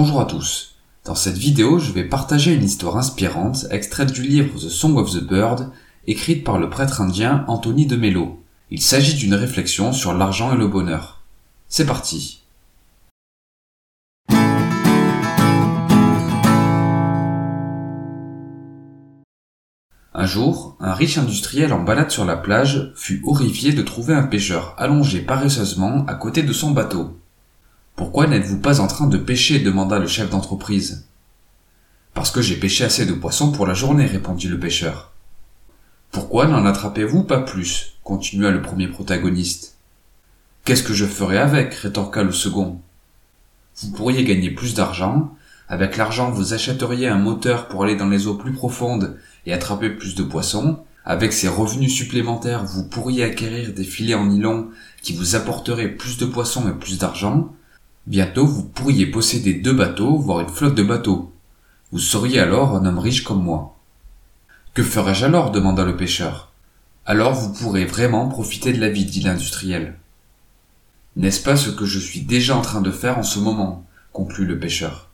Bonjour à tous. Dans cette vidéo, je vais partager une histoire inspirante extraite du livre The Song of the Bird, écrite par le prêtre indien Anthony de Mello. Il s'agit d'une réflexion sur l'argent et le bonheur. C'est parti. Un jour, un riche industriel en balade sur la plage fut horrifié de trouver un pêcheur allongé paresseusement à côté de son bateau. Pourquoi n'êtes-vous pas en train de pêcher demanda le chef d'entreprise. Parce que j'ai pêché assez de poissons pour la journée, répondit le pêcheur. Pourquoi n'en attrapez-vous pas plus? continua le premier protagoniste. Qu'est-ce que je ferai avec? rétorqua le second. Vous pourriez gagner plus d'argent, avec l'argent vous achèteriez un moteur pour aller dans les eaux plus profondes et attraper plus de poissons, avec ces revenus supplémentaires vous pourriez acquérir des filets en nylon qui vous apporteraient plus de poissons et plus d'argent, Bientôt vous pourriez posséder deux bateaux, voire une flotte de bateaux. Vous seriez alors un homme riche comme moi. Que ferais-je alors demanda le pêcheur. Alors vous pourrez vraiment profiter de la vie, dit l'industriel. N'est-ce pas ce que je suis déjà en train de faire en ce moment conclut le pêcheur.